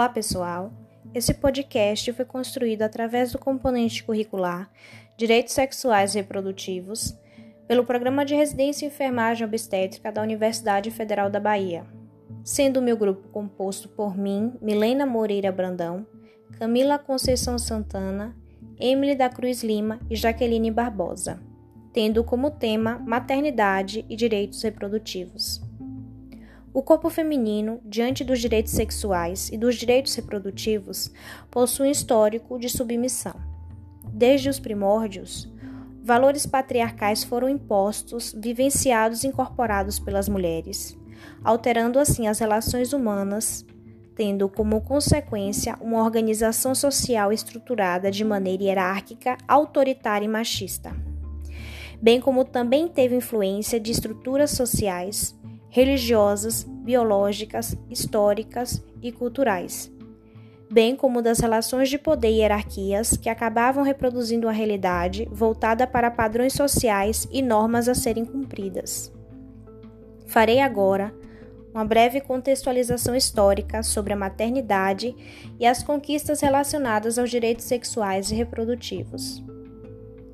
Olá, pessoal! Esse podcast foi construído através do componente curricular Direitos Sexuais e Reprodutivos pelo Programa de Residência em Enfermagem Obstétrica da Universidade Federal da Bahia, sendo o meu grupo composto por mim, Milena Moreira Brandão, Camila Conceição Santana, Emily da Cruz Lima e Jaqueline Barbosa, tendo como tema maternidade e direitos reprodutivos. O corpo feminino, diante dos direitos sexuais e dos direitos reprodutivos, possui um histórico de submissão. Desde os primórdios, valores patriarcais foram impostos, vivenciados e incorporados pelas mulheres, alterando assim as relações humanas, tendo como consequência uma organização social estruturada de maneira hierárquica, autoritária e machista, bem como também teve influência de estruturas sociais religiosas, biológicas, históricas e culturais, bem como das relações de poder e hierarquias que acabavam reproduzindo uma realidade voltada para padrões sociais e normas a serem cumpridas. Farei agora uma breve contextualização histórica sobre a maternidade e as conquistas relacionadas aos direitos sexuais e reprodutivos.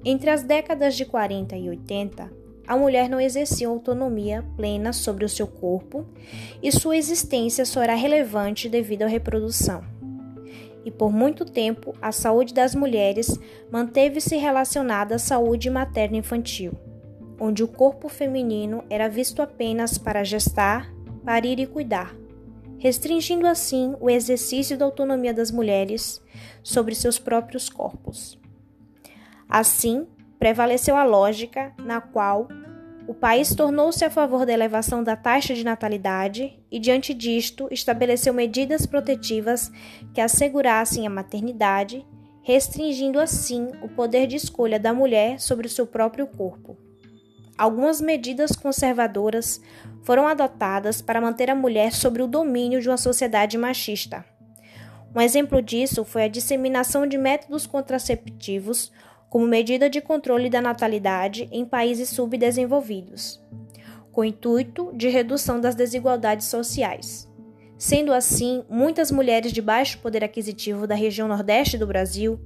Entre as décadas de 40 e 80, a mulher não exercia autonomia plena sobre o seu corpo e sua existência só era relevante devido à reprodução. E por muito tempo, a saúde das mulheres manteve-se relacionada à saúde materno-infantil, onde o corpo feminino era visto apenas para gestar, parir e cuidar, restringindo assim o exercício da autonomia das mulheres sobre seus próprios corpos. Assim, prevaleceu a lógica na qual o país tornou-se a favor da elevação da taxa de natalidade e, diante disto, estabeleceu medidas protetivas que assegurassem a maternidade, restringindo assim o poder de escolha da mulher sobre o seu próprio corpo. Algumas medidas conservadoras foram adotadas para manter a mulher sobre o domínio de uma sociedade machista. Um exemplo disso foi a disseminação de métodos contraceptivos como medida de controle da natalidade em países subdesenvolvidos, com o intuito de redução das desigualdades sociais. Sendo assim, muitas mulheres de baixo poder aquisitivo da região nordeste do Brasil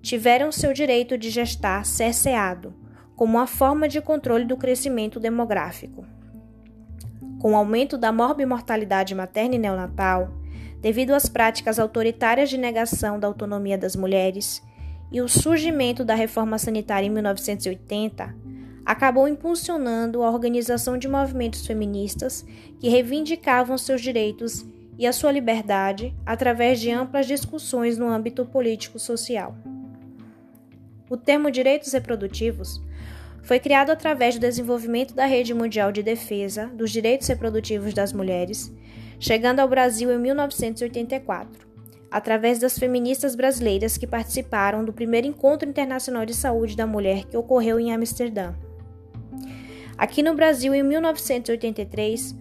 tiveram seu direito de gestar cerceado, como uma forma de controle do crescimento demográfico. Com o aumento da morbimortalidade materna e neonatal, devido às práticas autoritárias de negação da autonomia das mulheres, e o surgimento da reforma sanitária em 1980 acabou impulsionando a organização de movimentos feministas que reivindicavam seus direitos e a sua liberdade através de amplas discussões no âmbito político-social. O termo direitos reprodutivos foi criado através do desenvolvimento da Rede Mundial de Defesa dos Direitos Reprodutivos das Mulheres, chegando ao Brasil em 1984 através das feministas brasileiras que participaram do primeiro Encontro Internacional de Saúde da Mulher que ocorreu em Amsterdã. Aqui no Brasil, em 1983,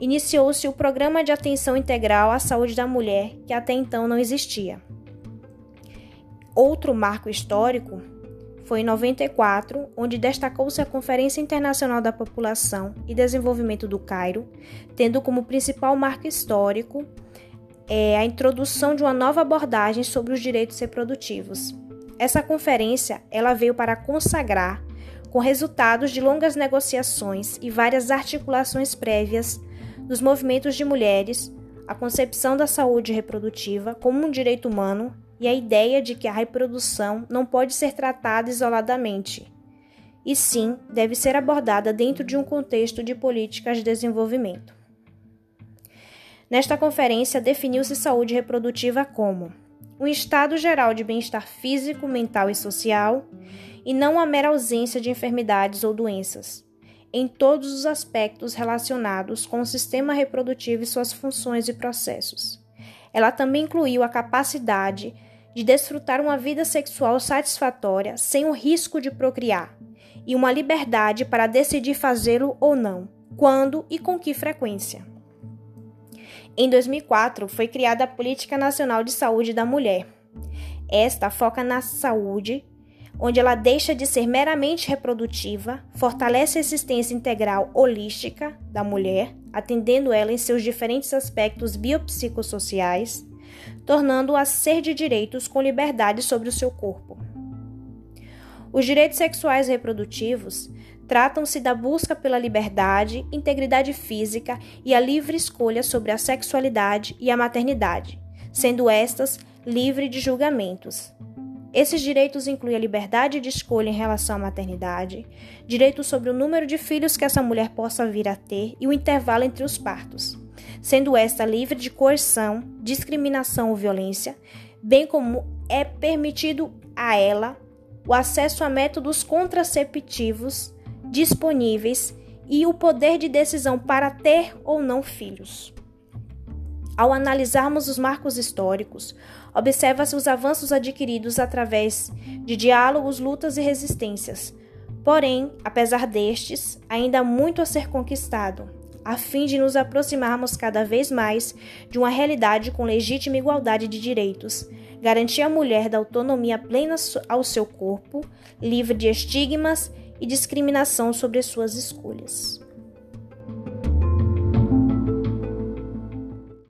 iniciou-se o Programa de Atenção Integral à Saúde da Mulher, que até então não existia. Outro marco histórico foi em 94, onde destacou-se a Conferência Internacional da População e Desenvolvimento do Cairo, tendo como principal marco histórico é a introdução de uma nova abordagem sobre os direitos reprodutivos. Essa conferência ela veio para consagrar, com resultados de longas negociações e várias articulações prévias dos movimentos de mulheres, a concepção da saúde reprodutiva como um direito humano e a ideia de que a reprodução não pode ser tratada isoladamente, e sim deve ser abordada dentro de um contexto de políticas de desenvolvimento. Nesta conferência, definiu-se saúde reprodutiva como um estado geral de bem-estar físico, mental e social, e não a mera ausência de enfermidades ou doenças, em todos os aspectos relacionados com o sistema reprodutivo e suas funções e processos. Ela também incluiu a capacidade de desfrutar uma vida sexual satisfatória sem o risco de procriar, e uma liberdade para decidir fazê-lo ou não, quando e com que frequência. Em 2004, foi criada a Política Nacional de Saúde da Mulher. Esta foca na saúde, onde ela deixa de ser meramente reprodutiva, fortalece a assistência integral holística da mulher, atendendo ela em seus diferentes aspectos biopsicossociais, tornando-a ser de direitos com liberdade sobre o seu corpo. Os direitos sexuais reprodutivos tratam-se da busca pela liberdade, integridade física e a livre escolha sobre a sexualidade e a maternidade, sendo estas livre de julgamentos. Esses direitos incluem a liberdade de escolha em relação à maternidade, direito sobre o número de filhos que essa mulher possa vir a ter e o intervalo entre os partos, sendo esta livre de coerção, discriminação ou violência, bem como é permitido a ela o acesso a métodos contraceptivos disponíveis e o poder de decisão para ter ou não filhos. Ao analisarmos os marcos históricos, observa-se os avanços adquiridos através de diálogos, lutas e resistências. Porém, apesar destes, ainda há muito a ser conquistado, a fim de nos aproximarmos cada vez mais de uma realidade com legítima igualdade de direitos, garantir à mulher da autonomia plena ao seu corpo, livre de estigmas e discriminação sobre suas escolhas.